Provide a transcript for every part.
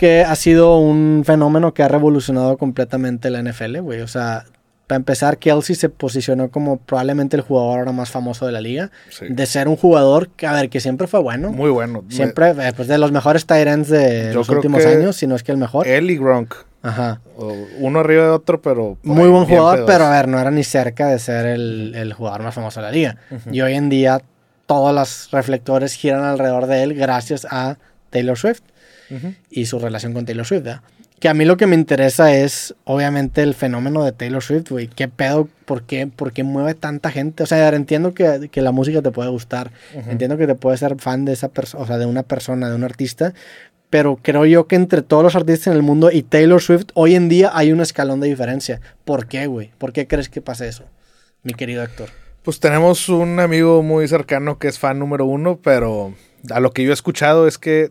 que ha sido un fenómeno que ha revolucionado completamente la NFL, güey. O sea, para empezar, Kelsey se posicionó como probablemente el jugador ahora más famoso de la liga. Sí. De ser un jugador que, a ver, que siempre fue bueno. Muy bueno. Me- Siempre, eh, pues de los mejores tight ends de Yo los últimos años, si no es que el mejor. Él y Gronk. Ajá. Uno arriba de otro, pero. Muy buen jugador, pero a ver, no era ni cerca de ser el, el jugador más famoso de la liga. Y hoy en día todos los reflectores giran alrededor de él gracias a Taylor Swift Ujú. y su relación con Taylor Swift. ¿verdad? Que a mí lo que me interesa es, obviamente, el fenómeno de Taylor Swift, güey. ¿Qué pedo? ¿Por qué, ¿Por qué mueve tanta gente? O sea, entiendo que, que la música te puede gustar. Entiendo que te puedes ser fan de esa persona, o sea, de una persona, de un artista. Pero creo yo que entre todos los artistas en el mundo y Taylor Swift, hoy en día hay un escalón de diferencia. ¿Por qué, güey? ¿Por qué crees que pasa eso, mi querido Héctor? Pues tenemos un amigo muy cercano que es fan número uno, pero a lo que yo he escuchado es que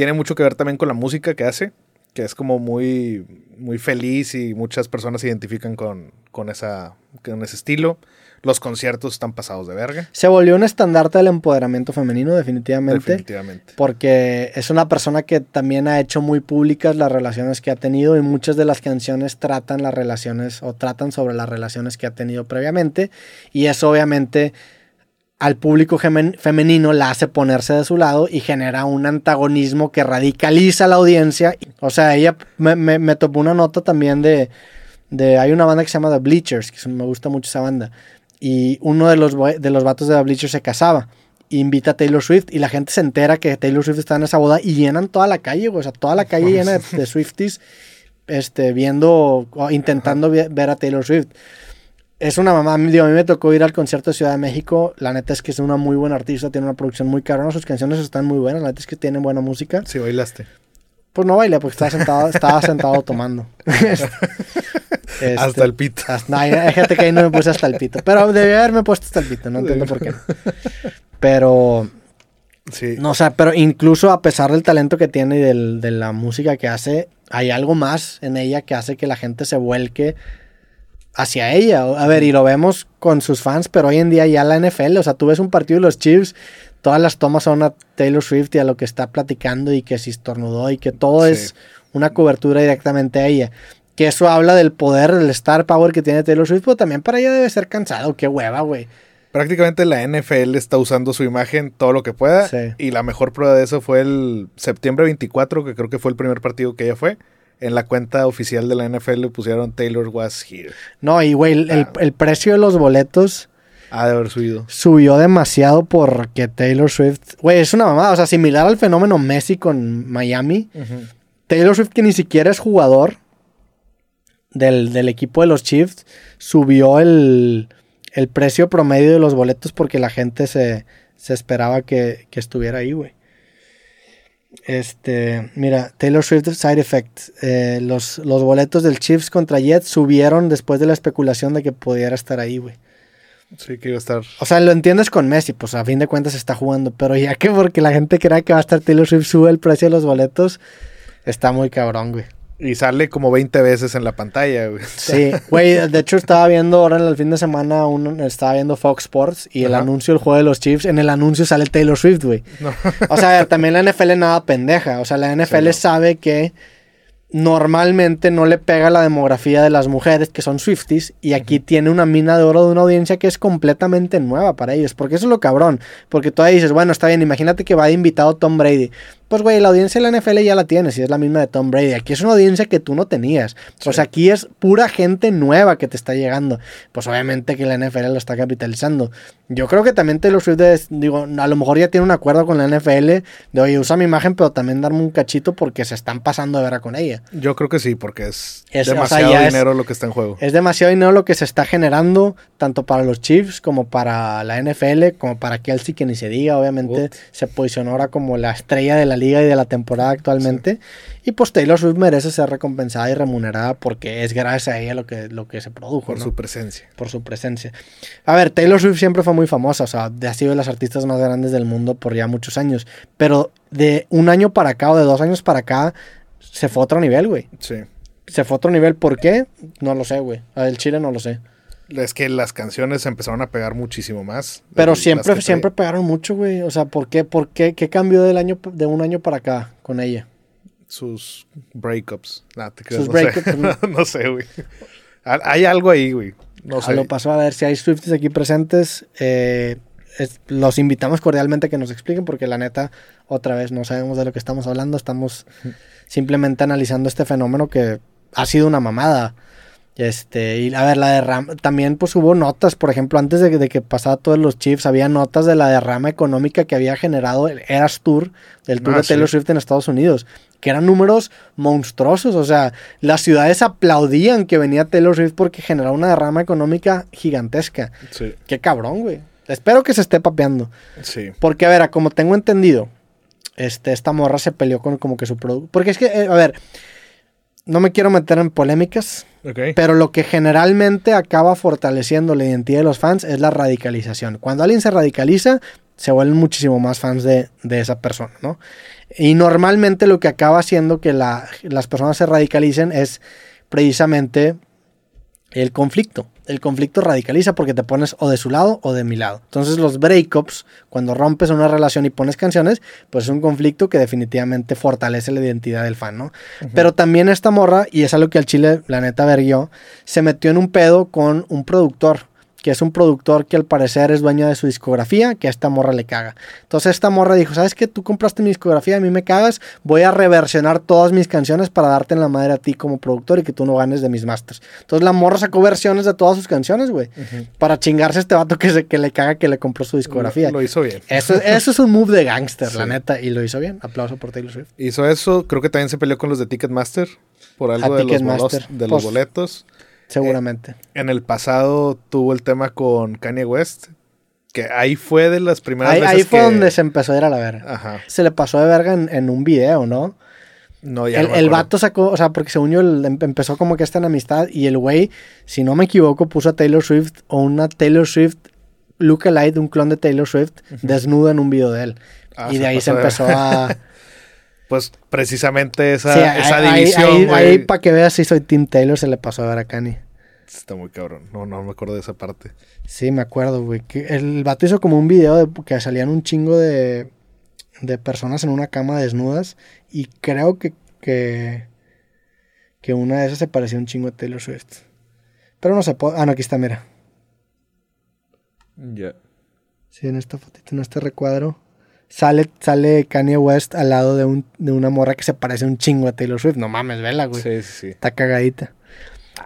tiene mucho que ver también con la música que hace, que es como muy, muy feliz y muchas personas se identifican con, con, esa, con ese estilo. Los conciertos están pasados de verga, Se volvió un estandarte del empoderamiento femenino, definitivamente. definitivamente. Porque es una persona que también ha hecho muy públicas las relaciones que ha tenido y muchas de las canciones tratan las relaciones o tratan sobre las relaciones que ha tenido previamente. Y eso obviamente al público femenino la hace ponerse de su lado y genera un antagonismo que radicaliza a la audiencia. O sea, ella me, me, me topó una nota también de, de... Hay una banda que se llama The Bleachers, que me gusta mucho esa banda. Y uno de los, de los vatos de The Bleachers se casaba invita a Taylor Swift y la gente se entera que Taylor Swift está en esa boda y llenan toda la calle, güey. O sea, toda la calle llena de, de Swifties este, viendo, intentando ver a Taylor Swift. Es una mamá, digo, a mí me tocó ir al concierto de Ciudad de México. La neta es que es una muy buena artista, tiene una producción muy cabrona, sus canciones están muy buenas, la neta es que tienen buena música. Sí, bailaste. Pues no bailé porque estaba sentado, estaba sentado tomando. Este, Hasta el pito. hasta- no, hay, hay gente que ahí no me puse hasta el pito. Pero debí haberme puesto hasta el pito, no entiendo por qué. Pero, Sí. no, o sea, pero incluso a pesar del talento que tiene y del- de la música que hace, hay algo más en ella que hace que la gente se vuelque hacia ella. A ver, y lo vemos con sus fans, pero hoy en día ya la NFL, o sea, tú ves un partido de los Chiefs, todas las tomas son a Taylor Swift y a lo que está platicando y que si estornudó y que todo Sí. es una cobertura directamente a ella. Que eso habla del poder, del star power que tiene Taylor Swift, pero también para ella debe ser cansado. Qué hueva, güey. Prácticamente la NFL está usando su imagen todo lo que pueda. Sí. Y la mejor prueba de eso fue el septiembre 24, que creo que fue el primer partido que ella fue. En la cuenta oficial de la NFL pusieron Taylor was here. No, y güey, el, el- Ah. el precio de los boletos Ha de haber subido. subió demasiado porque Taylor Swift, güey, es una mamada, o sea, similar al fenómeno Messi con Miami. Taylor Swift, que ni siquiera es jugador del, del equipo de los Chiefs, subió el, el precio promedio de los boletos porque la gente se, se esperaba que, que estuviera ahí, güey. Este, mira, Taylor Swift Side Effect. eh, los, los boletos del Chiefs contra Jets subieron después de la especulación de que pudiera estar ahí, güey. Sí, que iba a estar. O sea, lo entiendes con Messi, pues a fin de cuentas está jugando, pero ya que porque la gente crea que va a estar Taylor Swift sube el precio de los boletos, está muy cabrón, güey. Y sale como 20 veces en la pantalla, güey. Sí, güey, de hecho estaba viendo ahora en el fin de semana, un, estaba viendo Fox Sports y el Ajá. anuncio del juego de los Chiefs, en el anuncio sale Taylor Swift, güey. No. O sea, también la NFL nada pendeja, o sea, la NFL no. sabe que normalmente no le pega la demografía de las mujeres que son Swifties y aquí tiene una mina de oro de una audiencia que es completamente nueva para ellos, porque eso es lo cabrón, porque tú ahí dices, bueno, está bien, imagínate que va de invitado Tom Brady. Pues, güey, la audiencia de la NFL ya la tienes y es la misma de Tom Brady. Aquí es una audiencia que tú no tenías. O sea, aquí es pura gente nueva que te está llegando. Pues obviamente que la NFL lo está capitalizando. Yo creo que también Taylor Swift, es- digo, a lo mejor ya tiene un acuerdo con la NFL de, oye, usa mi imagen, pero también darme un cachito porque se están pasando de vera con ella. Yo creo que sí, porque es, Es- o sea, demasiado ya es- dinero lo que está en juego. Es demasiado dinero lo que se está generando, tanto para los Chiefs como para la NFL, como para Kelsey, que ni se diga, obviamente Ut. se posicionó ahora como la estrella de la liga y de la temporada actualmente. Y pues Taylor Swift merece ser recompensada y remunerada porque es gracias a ella lo que, lo que se produjo. por ¿no? su presencia. por su presencia. A ver, Taylor Swift siempre fue muy famosa, o sea, ha sido de las artistas más grandes del mundo por ya muchos años, pero de un año para acá o de dos años para acá se fue a otro nivel, güey. Sí. Se fue a otro nivel, ¿por qué? No lo sé, güey. El Chile no lo sé. Es que las canciones empezaron a pegar muchísimo más. Pero siempre, siempre pegaron mucho, güey. O sea, ¿por qué, por qué, qué cambió del año, de un año para acá con ella? sus breakups. Nah, te Sus creas, no breakups, sé. ¿no? no sé, güey. Ha- Hay algo ahí, güey. No Ah, sé. Lo pasó a ver si hay Swifties aquí presentes. eh, es- los invitamos cordialmente a que nos expliquen porque la neta, otra vez, no sabemos de lo que estamos hablando. Estamos simplemente analizando este fenómeno que ha sido una mamada. Este, y a ver, la derrama, también pues hubo notas, por ejemplo, antes de, que- de que pasara todos los Chiefs, había notas de la derrama económica que había generado el Eras Tour, el tour Ah, de Taylor sí. Swift en Estados Unidos, que eran números monstruosos, o sea, las ciudades aplaudían que venía Taylor Swift porque generaba una derrama económica gigantesca. Sí, Qué cabrón, güey. Espero que se esté papeando. sí. Porque, a ver, como tengo entendido, este, esta morra se peleó con como que su producto. Porque es que, eh, a ver, no me quiero meter en polémicas, Ok. pero lo que generalmente acaba fortaleciendo la identidad de los fans es la radicalización. Cuando alguien se radicaliza, se vuelven muchísimo más fans de, de esa persona, ¿no? Y normalmente lo que acaba haciendo que la- las personas se radicalicen es precisamente el conflicto. El conflicto radicaliza porque te pones o de su lado o de mi lado. Entonces los breakups, cuando rompes una relación y pones canciones, pues es un conflicto que definitivamente fortalece la identidad del fan, ¿no? Pero también esta morra, y es algo que al chile, la neta, verguió, se metió en un pedo con un productor, que es un productor que al parecer es dueño de su discografía, que a esta morra le caga. Entonces esta morra dijo, ¿sabes qué? Tú compraste mi discografía, a mí me cagas, voy a reversionar todas mis canciones para darte en la madre a ti como productor y que tú no ganes de mis masters. Entonces la morra sacó versiones de todas sus canciones, güey, para chingarse a este vato que, se, que le caga que le compró su discografía. Lo, lo hizo bien. Eso, eso es un move de gangster, la neta, y lo hizo bien. Aplauso por Taylor Swift. Hizo eso. Creo que también se peleó con los de Ticketmaster por algo A de, los, Ticketmaster. bolos- de los Pues, boletos. Seguramente. En el pasado tuvo el tema con Kanye West. Que ahí fue de las primeras Ahí, veces ahí fue que- donde se empezó a ir a la verga. Ajá. Se le pasó de verga en, en un video, ¿no? No, ya El, no el vato sacó, o sea, porque según yo el- em- empezó como que esta enemistad y el güey, si no me equivoco, puso a Taylor Swift o una Taylor Swift lookalike, un clon de Taylor Swift, desnuda en un video de él. Ah, y de ahí se empezó a... Pues precisamente esa, Sí, esa ahí- ahí- división, ahí, güey. para que veas si soy Tim Taylor, se le pasó a ver a Kanye. Está muy cabrón. No, no me acuerdo de esa parte. Sí, me acuerdo, güey. que El vato hizo como un video de que salían un chingo de, de personas en una cama desnudas. Y creo que, que, que una de esas se parecía un chingo a Taylor Swift. Pero no se puede. Ah, no, aquí está, mira. Ya. Sí, en esta fotito, en este recuadro. Sale, sale Kanye West al lado de, un, de una morra que se parece un chingo a Taylor Swift. No mames, vela, güey. Sí, sí, sí. Está cagadita.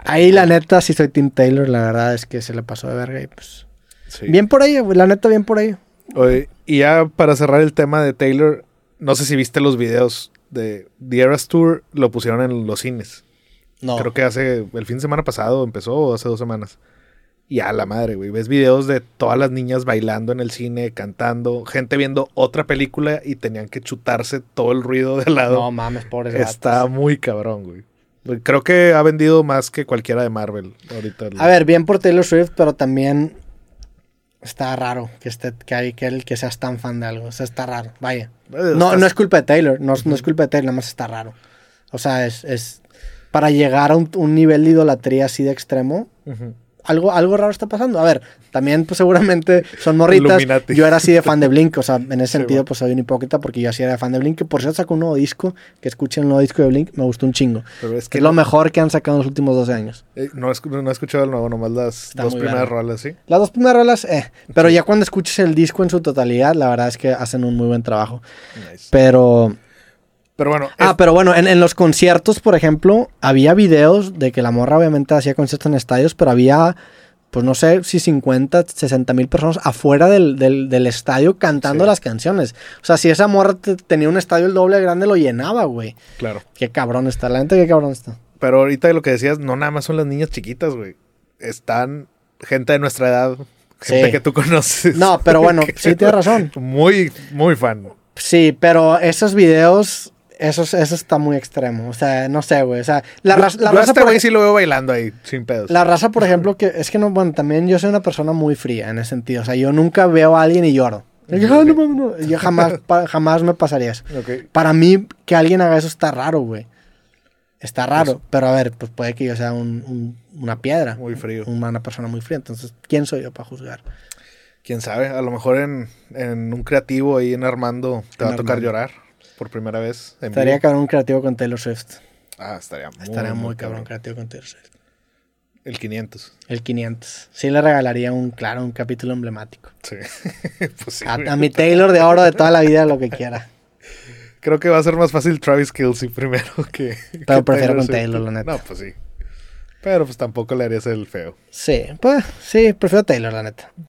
Ahí, la neta, sí soy Tim Taylor. La verdad es que se le pasó de verga y pues. Sí. Bien por ahí, güey. La neta, bien por ahí. Oye, y ya para cerrar el tema de Taylor, no sé si viste los videos de The Eras Tour, lo pusieron en los cines. No. Creo que hace el fin de semana pasado empezó o hace dos semanas. Y a la madre, güey. Ves videos de todas las niñas bailando en el cine, cantando, gente viendo otra película y tenían que chutarse todo el ruido de lado. No mames, pobres gatos. Está muy cabrón, güey. Creo que ha vendido más que cualquiera de Marvel ahorita. A ver, bien por Taylor Swift, pero también está raro que esté, que hay que él que seas tan fan de algo. O sea, está raro. Vaya. No, no es culpa de Taylor, no, no es culpa de Taylor, nada más está raro. O sea, es, es para llegar a un, un nivel de idolatría así de extremo. Ujú. Algo, algo raro está pasando. A ver, también pues seguramente son morritas. Illuminati. Yo era así de fan de Blink, o sea, en ese Sí, sentido bueno. pues soy un hipócrita porque yo así era fan de Blink, que por cierto sacó un nuevo disco, que escuchen el nuevo disco de Blink, me gustó un chingo. Pero es Que es lo no, mejor que han sacado en los últimos 12 años. eh, no, escu- no he escuchado el nuevo, nomás las Está dos primeras rolas, ¿sí? Las dos primeras rolas, eh. Pero ya cuando escuches el disco en su totalidad, la verdad es que hacen un muy buen trabajo. Nice. Pero. Pero bueno, Ah, es- pero bueno, en, en los conciertos, por ejemplo, había videos de que la morra obviamente hacía conciertos en estadios, pero había, pues no sé si 50, 60 mil personas afuera del, del- del estadio cantando Sí. las canciones. O sea, si esa morra te- tenía un estadio el doble de grande, lo llenaba, güey. claro. Qué cabrón está, la gente, qué cabrón está. Pero ahorita lo que decías, no nada más son las niñas chiquitas, güey. Están gente de nuestra edad, gente Sí. que tú conoces. No, pero bueno, sí tienes razón. Muy, muy fan. Sí, pero esos videos, eso, eso está muy extremo. O sea, no sé, güey. O sea, la, raza- la yo raza, este por, sí lo veo bailando ahí, sin pedos. la raza, por ejemplo, que es que no, bueno, también yo soy una persona muy fría en ese sentido. O sea, yo nunca veo a alguien y lloro. Yo, "Ah, no mames, no". Yo jamás, pa- jamás me pasaría eso. Para mí, que alguien haga eso está raro, güey. Está raro. Pero a ver, pues puede que yo sea un- un- una piedra. Muy frío. Una persona muy fría. Entonces, ¿quién soy yo para juzgar? Quién sabe, a lo mejor en, en un creativo ahí en Armando te En va a tocar llorar. Por primera vez. En Estaría vivo. cabrón un creativo con Taylor Swift. Ah, estaría muy, Estaría muy, cabrón creativo con Taylor Swift. El 500. El 500. Sí le regalaría un, claro, un capítulo emblemático. Sí. pues sí, A, mi Taylor de oro de toda la vida, lo que quiera. Creo que va a ser más fácil Travis Kelsey primero que. Pero que prefiero con Swift. Taylor, la neta. No, pues sí. Pero pues tampoco le harías el feo. Sí, pues sí, prefiero Taylor, la neta.